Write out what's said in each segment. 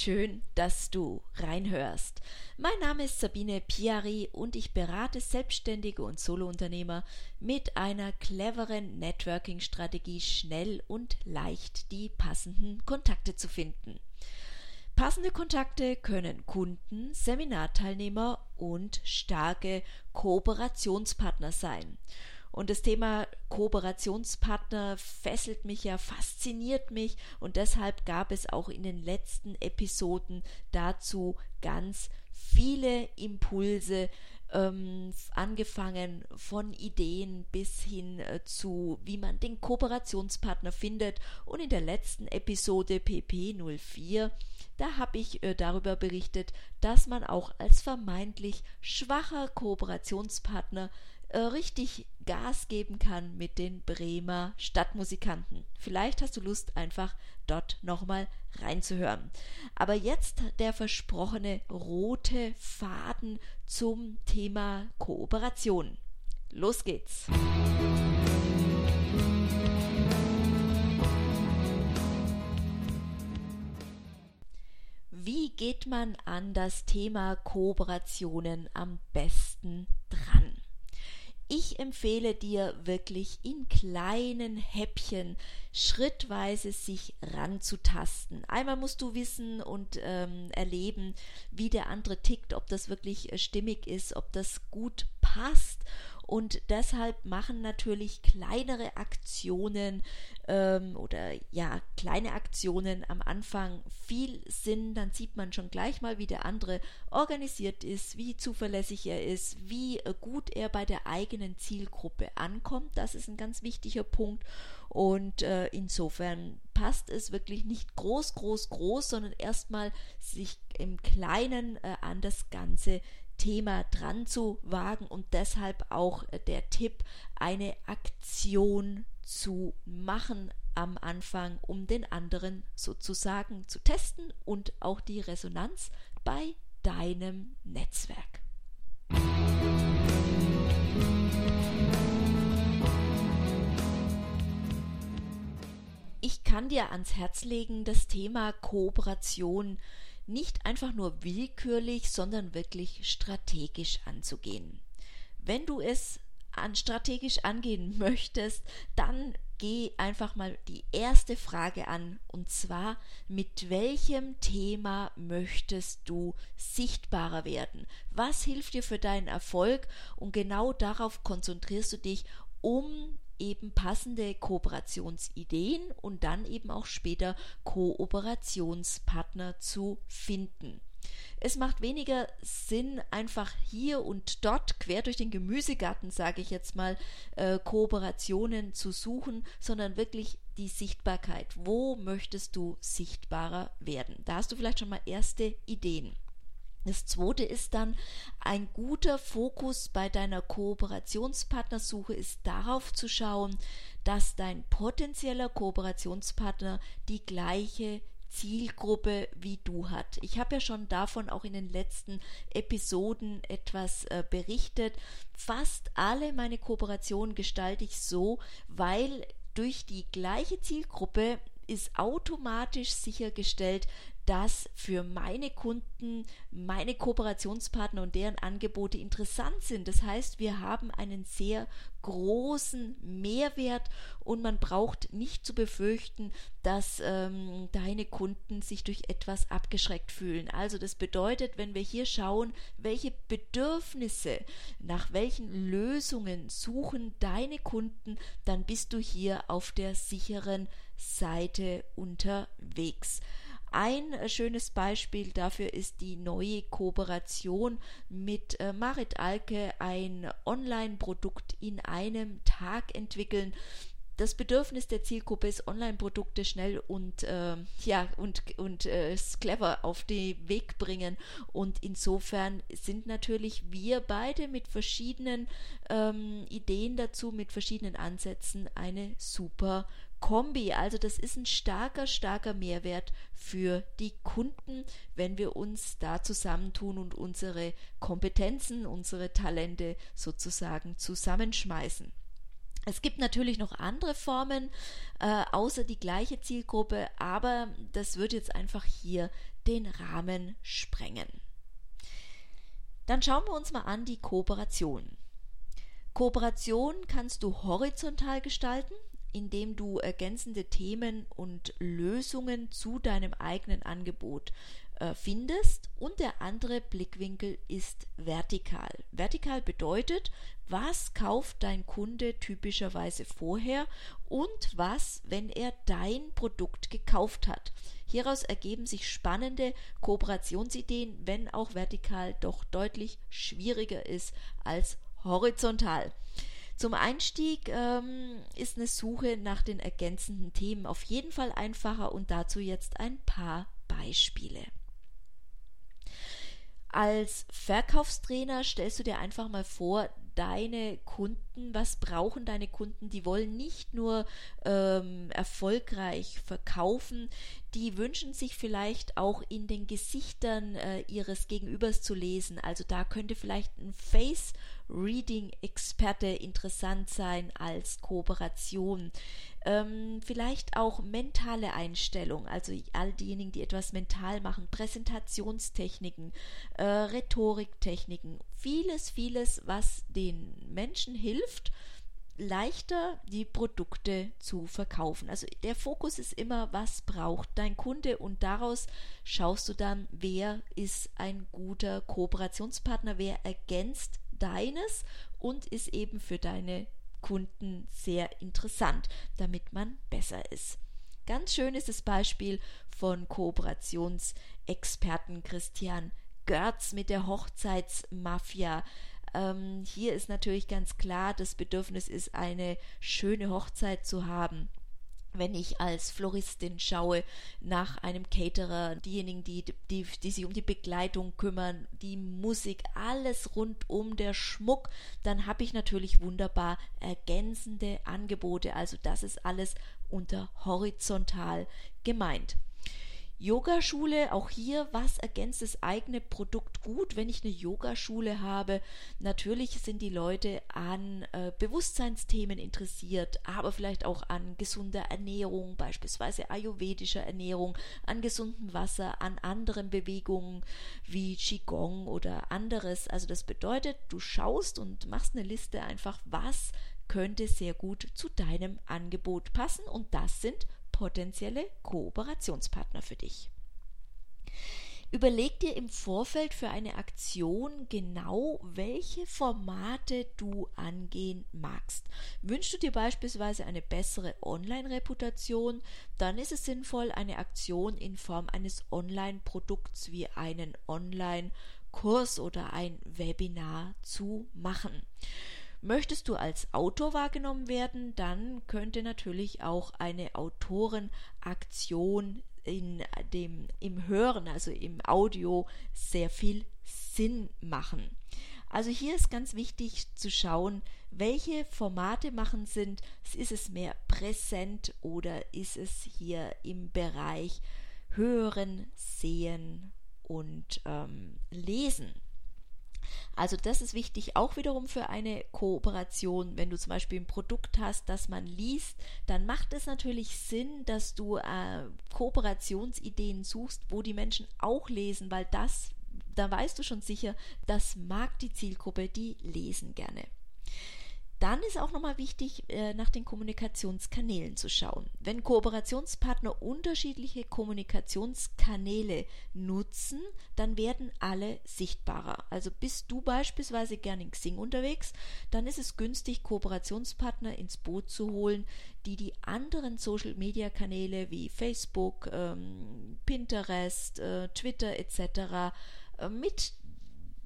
schön, dass du reinhörst. Mein Name ist Sabine Piari und ich berate Selbstständige und Solounternehmer mit einer cleveren Networking-Strategie schnell und leicht die passenden Kontakte zu finden. Passende Kontakte können Kunden, Seminarteilnehmer und starke Kooperationspartner sein. Und das Thema Kooperationspartner fesselt mich ja, fasziniert mich und deshalb gab es auch in den letzten Episoden dazu ganz viele Impulse, ähm, angefangen von Ideen bis hin äh, zu, wie man den Kooperationspartner findet. Und in der letzten Episode PP04, da habe ich äh, darüber berichtet, dass man auch als vermeintlich schwacher Kooperationspartner äh, richtig Gas geben kann mit den Bremer Stadtmusikanten. Vielleicht hast du Lust, einfach dort nochmal reinzuhören. Aber jetzt der versprochene rote Faden zum Thema Kooperation. Los geht's! Wie geht man an das Thema Kooperationen am besten dran? Ich empfehle dir wirklich in kleinen Häppchen schrittweise sich ranzutasten. Einmal musst du wissen und ähm, erleben, wie der andere tickt, ob das wirklich äh, stimmig ist, ob das gut passt und deshalb machen natürlich kleinere Aktionen ähm, oder ja, kleine Aktionen am Anfang viel Sinn. Dann sieht man schon gleich mal, wie der andere organisiert ist, wie zuverlässig er ist, wie gut er bei der eigenen Zielgruppe ankommt. Das ist ein ganz wichtiger Punkt. Und äh, insofern passt es wirklich nicht groß, groß, groß, sondern erstmal sich im Kleinen äh, an das Ganze Thema dran zu wagen und deshalb auch äh, der Tipp, eine Aktion zu machen am Anfang, um den anderen sozusagen zu testen und auch die Resonanz bei deinem Netzwerk. Ich kann dir ans Herz legen, das Thema Kooperation nicht einfach nur willkürlich, sondern wirklich strategisch anzugehen. Wenn du es an strategisch angehen möchtest, dann geh einfach mal die erste Frage an und zwar mit welchem Thema möchtest du sichtbarer werden? Was hilft dir für deinen Erfolg? Und genau darauf konzentrierst du dich, um eben passende Kooperationsideen und dann eben auch später Kooperationspartner zu finden. Es macht weniger Sinn, einfach hier und dort, quer durch den Gemüsegarten, sage ich jetzt mal, äh, Kooperationen zu suchen, sondern wirklich die Sichtbarkeit. Wo möchtest du sichtbarer werden? Da hast du vielleicht schon mal erste Ideen. Das zweite ist dann, ein guter Fokus bei deiner Kooperationspartnersuche ist darauf zu schauen, dass dein potenzieller Kooperationspartner die gleiche Zielgruppe wie du hat. Ich habe ja schon davon auch in den letzten Episoden etwas äh, berichtet. Fast alle meine Kooperationen gestalte ich so, weil durch die gleiche Zielgruppe ist automatisch sichergestellt, dass für meine Kunden, meine Kooperationspartner und deren Angebote interessant sind. Das heißt, wir haben einen sehr großen Mehrwert und man braucht nicht zu befürchten, dass ähm, deine Kunden sich durch etwas abgeschreckt fühlen. Also das bedeutet, wenn wir hier schauen, welche Bedürfnisse, nach welchen Lösungen suchen deine Kunden, dann bist du hier auf der sicheren Seite unterwegs. Ein äh, schönes Beispiel dafür ist die neue Kooperation mit äh, Marit Alke, ein Online-Produkt in einem Tag entwickeln. Das Bedürfnis der Zielgruppe ist, Online-Produkte schnell und äh, ja und, und äh, clever auf den Weg bringen. Und insofern sind natürlich wir beide mit verschiedenen ähm, Ideen dazu, mit verschiedenen Ansätzen eine super Kombi. Also das ist ein starker, starker Mehrwert für die Kunden, wenn wir uns da zusammentun und unsere Kompetenzen, unsere Talente sozusagen zusammenschmeißen. Es gibt natürlich noch andere Formen, äh, außer die gleiche Zielgruppe, aber das wird jetzt einfach hier den Rahmen sprengen. Dann schauen wir uns mal an die Kooperation. Kooperation kannst du horizontal gestalten, indem du ergänzende Themen und Lösungen zu deinem eigenen Angebot äh, findest und der andere Blickwinkel ist vertikal. Vertikal bedeutet, was kauft dein Kunde typischerweise vorher und was, wenn er dein Produkt gekauft hat. Hieraus ergeben sich spannende Kooperationsideen, wenn auch vertikal doch deutlich schwieriger ist als horizontal. Zum Einstieg ähm, ist eine Suche nach den ergänzenden Themen auf jeden Fall einfacher und dazu jetzt ein paar Beispiele. Als Verkaufstrainer stellst du dir einfach mal vor, deine Kunden, was brauchen deine Kunden? Die wollen nicht nur ähm, erfolgreich verkaufen, die wünschen sich vielleicht auch in den Gesichtern äh, ihres Gegenübers zu lesen. Also da könnte vielleicht ein Face Reading-Experte interessant sein als Kooperation. Ähm, vielleicht auch mentale Einstellung, also all diejenigen, die etwas mental machen, Präsentationstechniken, äh, Rhetoriktechniken, vieles, vieles, was den Menschen hilft, leichter die Produkte zu verkaufen. Also der Fokus ist immer, was braucht dein Kunde und daraus schaust du dann, wer ist ein guter Kooperationspartner, wer ergänzt deines und ist eben für deine Kunden sehr interessant, damit man besser ist. Ganz schön ist das Beispiel von Kooperationsexperten Christian Görz mit der Hochzeitsmafia. Ähm, hier ist natürlich ganz klar, das Bedürfnis ist, eine schöne Hochzeit zu haben wenn ich als Floristin schaue nach einem Caterer, diejenigen, die, die, die sich um die Begleitung kümmern, die Musik, alles rund um der Schmuck, dann habe ich natürlich wunderbar ergänzende Angebote. Also das ist alles unter horizontal gemeint. Yogaschule, auch hier, was ergänzt das eigene Produkt gut, wenn ich eine Yogaschule habe? Natürlich sind die Leute an äh, Bewusstseinsthemen interessiert, aber vielleicht auch an gesunder Ernährung, beispielsweise ayurvedischer Ernährung, an gesundem Wasser, an anderen Bewegungen wie Qigong oder anderes. Also das bedeutet, du schaust und machst eine Liste einfach, was könnte sehr gut zu deinem Angebot passen und das sind potenzielle Kooperationspartner für dich. Überleg dir im Vorfeld für eine Aktion genau, welche Formate du angehen magst. Wünschst du dir beispielsweise eine bessere Online-Reputation, dann ist es sinnvoll, eine Aktion in Form eines Online-Produkts wie einen Online-Kurs oder ein Webinar zu machen. Möchtest du als Autor wahrgenommen werden, dann könnte natürlich auch eine Autorenaktion in dem, im Hören, also im Audio, sehr viel Sinn machen. Also hier ist ganz wichtig zu schauen, welche Formate machen Sinn. Ist es mehr präsent oder ist es hier im Bereich Hören, Sehen und ähm, Lesen? Also das ist wichtig auch wiederum für eine Kooperation. Wenn du zum Beispiel ein Produkt hast, das man liest, dann macht es natürlich Sinn, dass du äh, Kooperationsideen suchst, wo die Menschen auch lesen, weil das, da weißt du schon sicher, das mag die Zielgruppe, die lesen gerne. Dann ist auch nochmal wichtig, äh, nach den Kommunikationskanälen zu schauen. Wenn Kooperationspartner unterschiedliche Kommunikationskanäle nutzen, dann werden alle sichtbarer. Also bist du beispielsweise gerne in Xing unterwegs, dann ist es günstig, Kooperationspartner ins Boot zu holen, die die anderen Social-Media-Kanäle wie Facebook, ähm, Pinterest, äh, Twitter etc. Äh, mit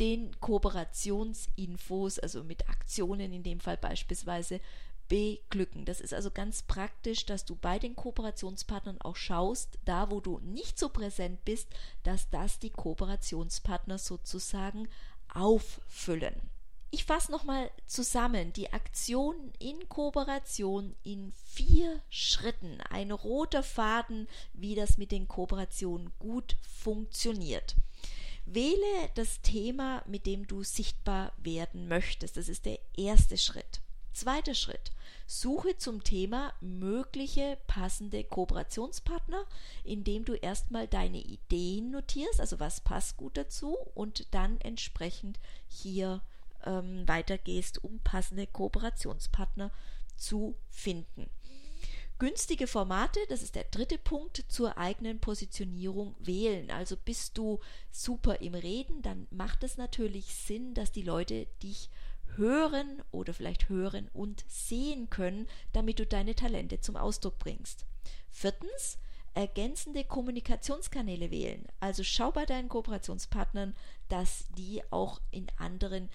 den Kooperationsinfos, also mit Aktionen in dem Fall beispielsweise, beglücken. Das ist also ganz praktisch, dass du bei den Kooperationspartnern auch schaust, da wo du nicht so präsent bist, dass das die Kooperationspartner sozusagen auffüllen. Ich fasse nochmal zusammen die Aktion in Kooperation in vier Schritten. Ein roter Faden, wie das mit den Kooperationen gut funktioniert. Wähle das Thema, mit dem du sichtbar werden möchtest. Das ist der erste Schritt. Zweiter Schritt. Suche zum Thema mögliche passende Kooperationspartner, indem du erstmal deine Ideen notierst, also was passt gut dazu und dann entsprechend hier ähm, weitergehst, um passende Kooperationspartner zu finden. Günstige Formate, das ist der dritte Punkt, zur eigenen Positionierung wählen. Also bist du super im Reden, dann macht es natürlich Sinn, dass die Leute dich hören oder vielleicht hören und sehen können, damit du deine Talente zum Ausdruck bringst. Viertens, ergänzende Kommunikationskanäle wählen. Also schau bei deinen Kooperationspartnern, dass die auch in anderen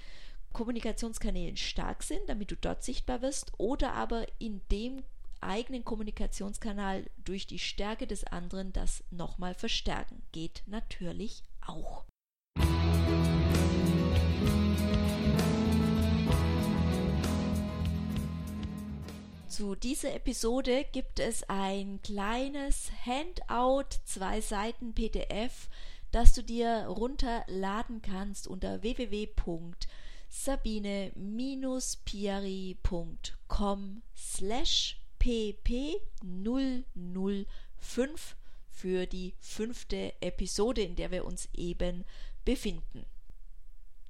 Kommunikationskanälen stark sind, damit du dort sichtbar wirst, oder aber in dem eigenen Kommunikationskanal durch die Stärke des anderen das nochmal verstärken. Geht natürlich auch. Zu dieser Episode gibt es ein kleines Handout, zwei Seiten PDF, das du dir runterladen kannst unter www.sabine-piari.com slash pp005 für die fünfte Episode, in der wir uns eben befinden.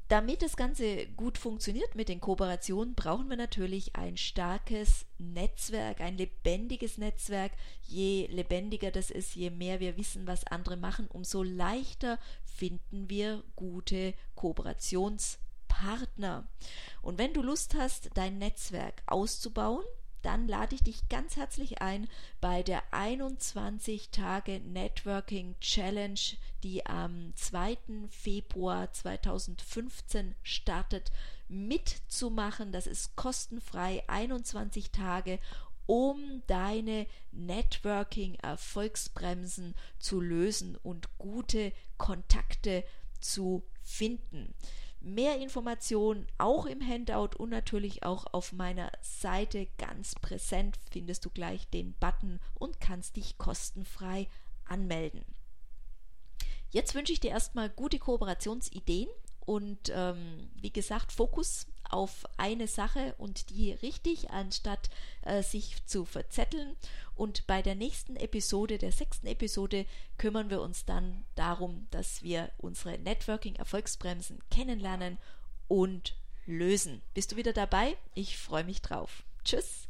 Damit das Ganze gut funktioniert mit den Kooperationen, brauchen wir natürlich ein starkes Netzwerk, ein lebendiges Netzwerk. Je lebendiger das ist, je mehr wir wissen, was andere machen, umso leichter finden wir gute Kooperationspartner. Und wenn du Lust hast, dein Netzwerk auszubauen, dann lade ich dich ganz herzlich ein bei der 21 Tage Networking Challenge, die am 2. Februar 2015 startet, mitzumachen. Das ist kostenfrei 21 Tage um deine Networking-Erfolgsbremsen zu lösen und gute Kontakte zu finden. Mehr Informationen auch im Handout und natürlich auch auf meiner Seite ganz präsent findest du gleich den Button und kannst dich kostenfrei anmelden. Jetzt wünsche ich dir erstmal gute Kooperationsideen und ähm, wie gesagt Fokus auf eine Sache und die richtig, anstatt äh, sich zu verzetteln. Und bei der nächsten Episode, der sechsten Episode, kümmern wir uns dann darum, dass wir unsere Networking-Erfolgsbremsen kennenlernen und lösen. Bist du wieder dabei? Ich freue mich drauf. Tschüss.